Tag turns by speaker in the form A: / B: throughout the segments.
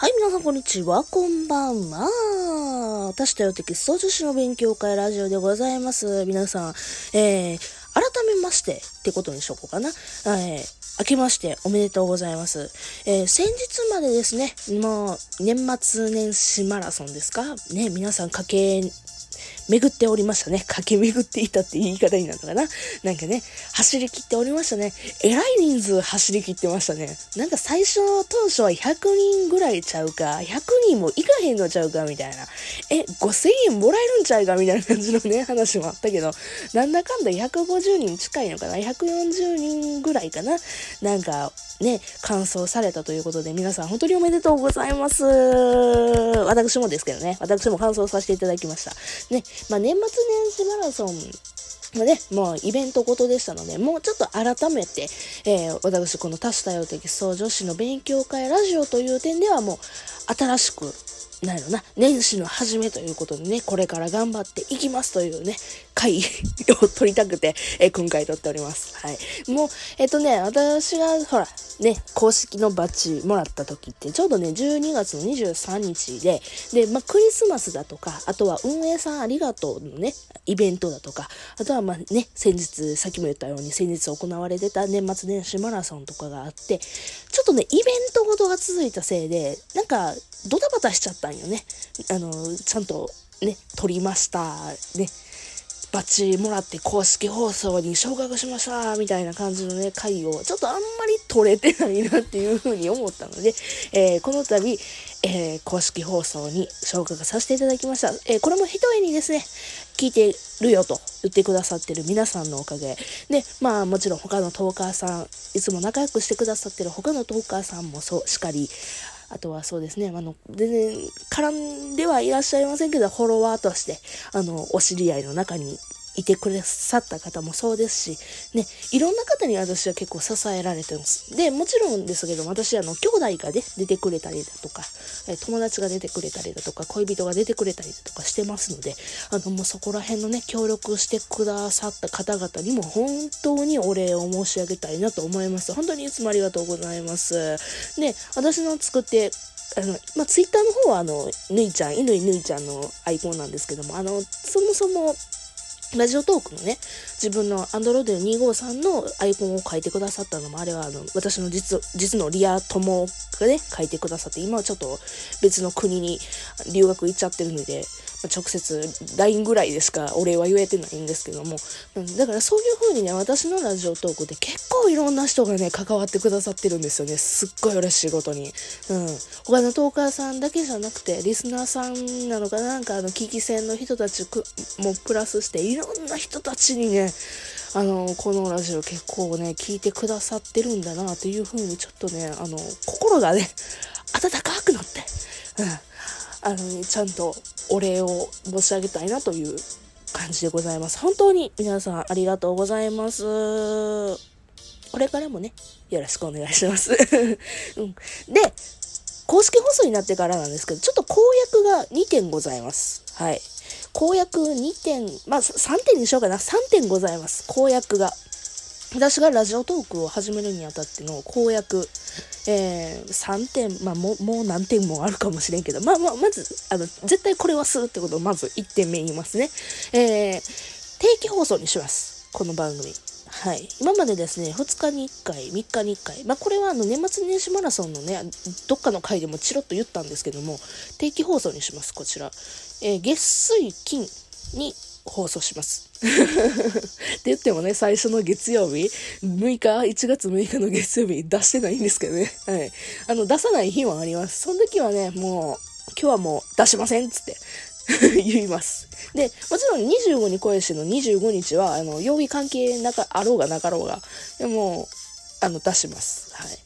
A: はい、皆さんこんにちは、こんばんは。私とよテキスト女子の勉強会ラジオでございます。皆さん、えー、改めましてってことにしとこうかな。えー、明けましておめでとうございます。えー、先日までですね、もう年末年始マラソンですか？ね、皆さん家計巡っておりましたね。駆け巡っていたって言い方になるのかななんかね、走り切っておりましたね。えらい人数走り切ってましたね。なんか最初の、当初は100人ぐらいちゃうか、100人もいかへんのちゃうか、みたいな。え、5000円もらえるんちゃうか、みたいな感じのね、話もあったけど、なんだかんだ150人近いのかな ?140 人ぐらいかななんか、ね、完走されたということで、皆さん本当におめでとうございます。私もですけどね、私も完走させていただきました。ね、まあ、年末年始マラソンまね、もうイベントごとでしたので、もうちょっと改めて、えー、私この多種多様的創女子の勉強会ラジオという点ではもう新しくなんやろな、年始の初めということでね、これから頑張っていきますというね、回を取りたくて、え、今回撮っております。はい。もう、えっ、とね、私が、ほら、ね、公式のバッジもらった時って、ちょうどね、12月の23日で、で、まあ、クリスマスだとか、あとは運営さんありがとうのね、イベントだとか、あとはまあね、先日、さっきも言ったように、先日行われてた年末年始マラソンとかがあって、ちょっとね、イベントごとが続いたせいで、なんか、ドタバタしちゃったんよね。あの、ちゃんとね、撮りました。ね。バッチもらって公式放送に昇格しましたみたいな感じのね、回をちょっとあんまり取れてないなっていうふうに思ったので、えー、この度、えー、公式放送に昇格させていただきました。えー、これも一重にですね、聞いてるよと言ってくださってる皆さんのおかげで、まあもちろん他のトーカーさん、いつも仲良くしてくださってる他のトーカーさんもそうしっかり、あとはそうですね、あの、全然絡んではいらっしゃいませんけど、フォロワーとして、あの、お知り合いの中にいてくださった方もそうですし、ね、いろんな方に私は結構支えられてます。で、もちろんですけど、私、あの、兄弟がね、出てくれたりだとか、友達が出てくれたりだとか、恋人が出てくれたりだとかしてますので、あの、もうそこら辺のね、協力してくださった方々にも本当にお礼を申し上げたいなと思います。本当にいつもありがとうございます。で、私の作ってあの、まあ、ツイッターの方は、あの、ぬいちゃん、犬ぬいちゃんのアイコンなんですけども、あの、そもそも、ラジオトークのね、自分の Android 253のアイコンを書いてくださったのも、あれはあの、私の実、実のリア友がね、書いてくださって、今はちょっと別の国に留学行っちゃってるので、直接 LINE ぐらいでしかお礼は言えてないんですけども、だからそういう風にね、私のラジオトークで結構いろんな人がね、関わってくださってるんですよね。すっごい嬉しいことに。うん。他のトーカーさんだけじゃなくて、リスナーさんなのかななんかあの、危機戦の人たちもプラスして、いろろんな人たちにね、あの、このラジオ結構ね、聞いてくださってるんだなっていう風にちょっとね、あの、心がね、温かくなって、うん。あの、ちゃんとお礼を申し上げたいなという感じでございます。本当に皆さんありがとうございます。これからもね、よろしくお願いします。うん、で、公式放送になってからなんですけど、ちょっと公約が2点ございます。はい。公約2点、まあ3点にしようかな。3点ございます。公約が。私がラジオトークを始めるにあたっての公約、えー、3点、まあもう、もう何点もあるかもしれんけど、まあまあ、まず、あの、絶対これはするってことをまず1点目言いますね。えー、定期放送にします。この番組。はい。今までですね、2日に1回、3日に1回。まあ、これはあの、年末年始マラソンのね、どっかの回でもチロッと言ったんですけども、定期放送にします、こちら。えー、月水金に放送します。って言ってもね、最初の月曜日、6日、1月6日の月曜日出してないんですけどね。はい。あの、出さない日もあります。その時はね、もう、今日はもう出しませんっつって 言います。で、もちろん25に恋しての25日は、あの、曜日関係なか、あろうがなかろうが、でも、あの、出します。はい。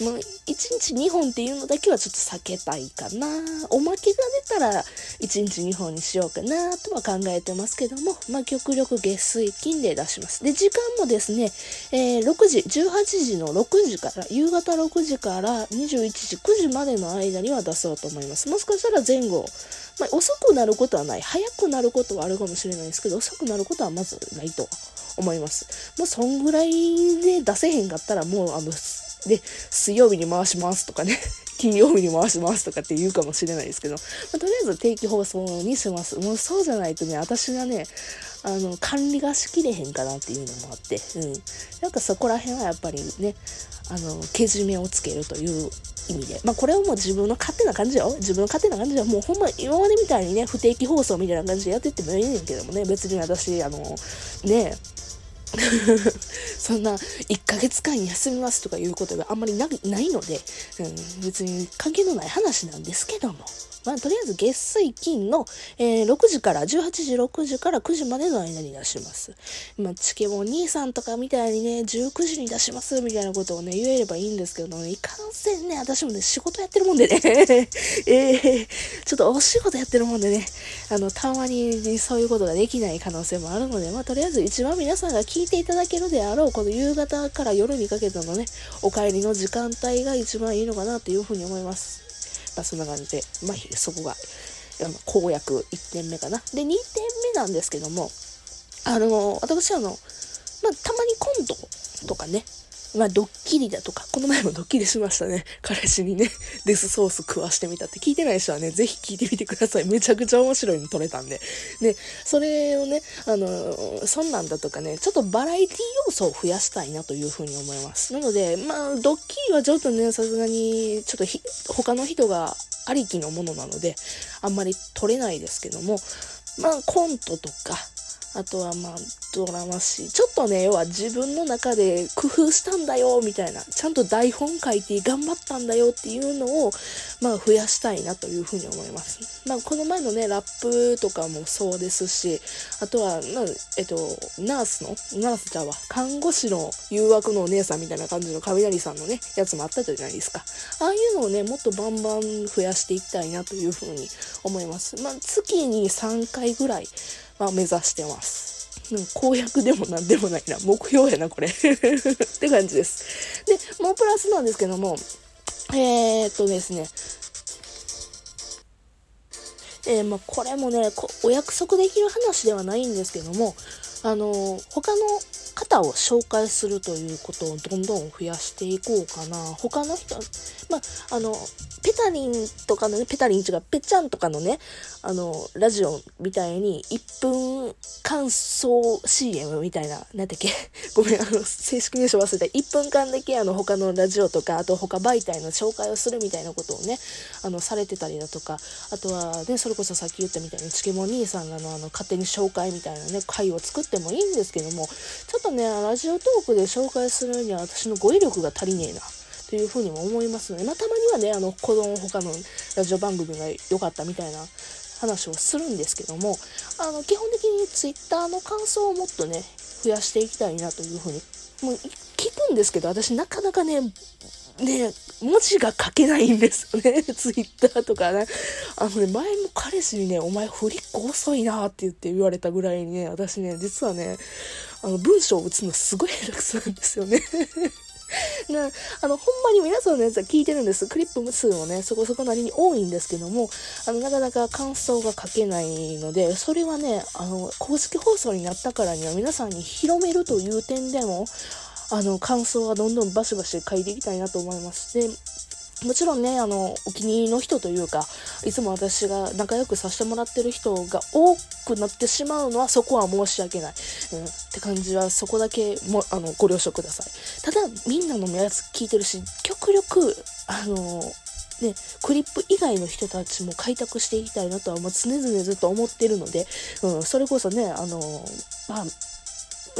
A: もう1日2本っていうのだけはちょっと避けたいかな。おまけが出たら1日2本にしようかなとは考えてますけども、まあ極力月水金で出します。で、時間もですね、えー、6時、18時の6時から、夕方6時から21時、9時までの間には出そうと思います。もしかしたら前後、まあ、遅くなることはない。早くなることはあるかもしれないですけど、遅くなることはまずないと思います。もうそんぐらいで出せへんかったらもうあので、水曜日に回しますとかね、金曜日に回しますとかって言うかもしれないですけど、まあ、とりあえず定期放送にします。もうそうじゃないとね、私がね、あの、管理がしきれへんかなっていうのもあって、うん。なんかそこら辺はやっぱりね、あの、けじめをつけるという意味で。まあこれはもう自分の勝手な感じよ。自分の勝手な感じよ。もうほんま今までみたいにね、不定期放送みたいな感じでやってってもいいねんけどもね、別に私、あの、ね、そんな1ヶ月間休みますとかいうことがあんまりないので、うん、別に関係のない話なんですけども。まあ、とりあえず月水金の、えー、6時から、18時、6時から9時までの間に出します。まあ、チケモン兄さんとかみたいにね、19時に出しますみたいなことをね、言えればいいんですけどね、いかんせんね、私もね、仕事やってるもんでね、えー、ちょっとお仕事やってるもんでね、あの、たまにそういうことができない可能性もあるので、まあ、とりあえず一番皆さんが聞いていただけるであろう、この夕方から夜にかけてのね、お帰りの時間帯が一番いいのかなっていうふうに思います。まあ、そんな感じで、まあ、そこが、公約1点目かな。で、2点目なんですけども、あの、私はあの、まあ、たまにコントとかね、まあ、ドッキリだとか、この前もドッキリしましたね。彼氏にね、デスソース食わしてみたって聞いてない人はね、ぜひ聞いてみてください。めちゃくちゃ面白いの撮れたんで。で、それをね、あの、そんなんだとかね、ちょっとバラエティ要素を増やしたいなというふうに思います。なので、まあ、ドッキリはちょっとね、さすがに、ちょっとひ、他の人がありきのものなので、あんまり撮れないですけども、まあ、コントとか、あとはまあ、ドラマし、ちょっとね、要は自分の中で工夫したんだよ、みたいな、ちゃんと台本書いて頑張ったんだよっていうのを、まあ、増やしたいなというふうに思います。まあ、この前のね、ラップとかもそうですし、あとは、まあ、えっと、ナースの、ナースちゃんは、看護師の誘惑のお姉さんみたいな感じの雷さんのね、やつもあったじゃないですか。ああいうのをね、もっとバンバン増やしていきたいなというふうに思います。まあ、月に3回ぐらい、ま、目指してます。うん、公約でもなんでもないな。目標やな、これ。って感じです。で、もうプラスなんですけども、えー、っとですね、えー、まあ、これもねお約束できる話ではないんですけども、あの他の方を紹介するということをどんどん増やしていこうかな。他の人、まあ、あの、ペタリンとかのね、ペタリン違う、ペチャンとかのね、あの、ラジオみたいに1分感想 CM みたいな、なんだっけ？ごめん、あの、正式名称忘れた。1分間だけあの、他のラジオとか、あと他媒体の紹介をするみたいなことをね、あの、されてたりだとか、あとはね、それこそさっき言ったみたいに、チケモン兄さんがの、あの、勝手に紹介みたいなね、回を作ってもいいんですけども、ちょっとね、ラジオトークで紹介するには私の語彙力が足りねえな。というふうにも思いますので、まあ、たまにはね、あの、子供他のラジオ番組が良かったみたいな話をするんですけども、あの、基本的に Twitter の感想をもっとね、増やしていきたいなというふうに、もう聞くんですけど、私なかなかね、ね、文字が書けないんですよね。ツイッターとかね。あのね、前も彼氏にね、お前フリック遅いなって言って言われたぐらいにね、私ね、実はね、あの、文章を打つのすごい下手くそなんですよね。な、あの、ほんまに皆さんのやつは聞いてるんです。クリップ数もね、そこそこなりに多いんですけども、あの、なかなか感想が書けないので、それはね、あの、公式放送になったからには皆さんに広めるという点でも、あの、感想はどんどんバシバシ書いていきたいなと思います。で、もちろんね、あの、お気に入りの人というか、いつも私が仲良くさせてもらってる人が多くなってしまうのは、そこは申し訳ない。うん、って感じは、そこだけも、あの、ご了承ください。ただ、みんなのやつ聞いてるし、極力、あの、ね、クリップ以外の人たちも開拓していきたいなとは、まあ、常々ずっと思ってるので、うん、それこそね、あの、まあ、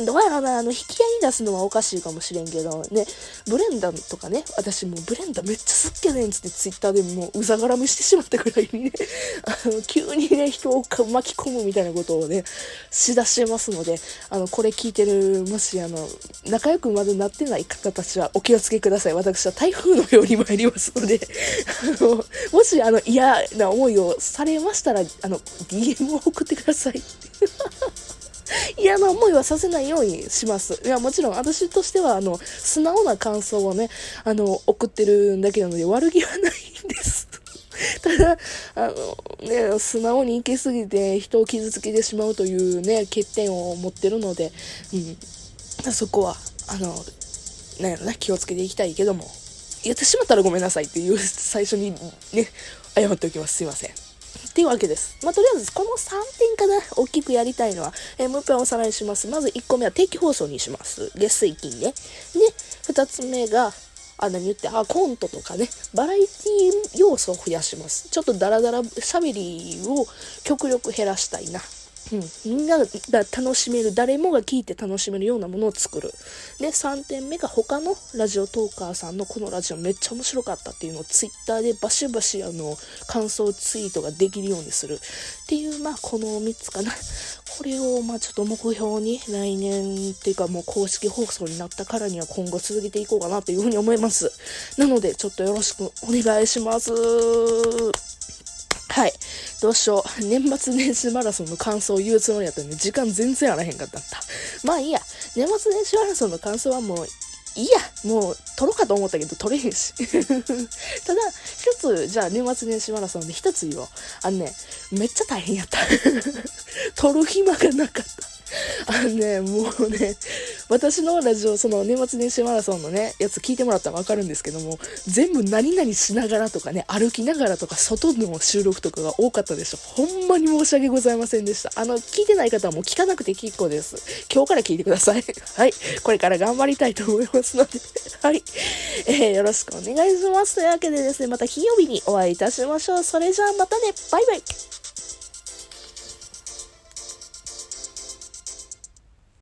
A: どうやな、あの、引き合いに出すのはおかしいかもしれんけど、ね、ブレンダとかね、私もうブレンダめっちゃ好きやねんつってツイッターでもううざがらみしてしまったぐらいにね、あの、急にね、人を巻き込むみたいなことをね、しだしてますので、あの、これ聞いてる、もしあの、仲良くまだなってない方たちはお気をつけください。私は台風のように参りますので、あの、もしあの、嫌な思いをされましたら、あの、DM を送ってください。嫌な思いはさせないようにします。いや、もちろん私としては、あの、素直な感想をね、あの、送ってるだけなので悪気はないんです。ただ、あの、ね、素直に行き過ぎて人を傷つけてしまうというね、欠点を持ってるので、うん、そこは、あの、なんやろな、気をつけていきたいけども、言ってしまったらごめんなさいっていう最初にね、謝っておきます。すいません。っていうわけです。まあ、とりあえず、この3点かな、大きくやりたいのは、えー、もう一回おさらいします。まず1個目は定期放送にします。月水金ね。で、2つ目が、あ、何言って、あ、コントとかね、バラエティ要素を増やします。ちょっとダラダラ喋りを極力減らしたいな。うん、みんなが楽しめる、誰もが聞いて楽しめるようなものを作る。で、3点目が他のラジオトーカーさんのこのラジオめっちゃ面白かったっていうのをツイッターでバシバシあの感想ツイートができるようにするっていう、まあこの3つかな。これをまあちょっと目標に来年っていうかもう公式放送になったからには今後続けていこうかなというふうに思います。なのでちょっとよろしくお願いします。はい。どうしよう。年末年始マラソンの感想を言うつもりやったのに、時間全然あらへんかった。まあいいや。年末年始マラソンの感想はもういいや、もう、撮ろうかと思ったけど、撮れへんし。ただ、一つ、じゃあ、年末年始マラソンで一つ言おう。あのね、めっちゃ大変やった。撮る暇がなかった。あのね、もうね、私のラジオ、その年末年始マラソンのね、やつ聞いてもらったらわかるんですけども、全部何々しながらとかね、歩きながらとか、外の収録とかが多かったでしょ。ほんまに申し訳ございませんでした。あの、聞いてない方はもう聞かなくて結構です。今日から聞いてください。はい。これから頑張りたいと思いますので、はい。えー、よろしくお願いします。というわけでですね、また金曜日にお会いいたしましょう。それじゃあまたね、バイバイ。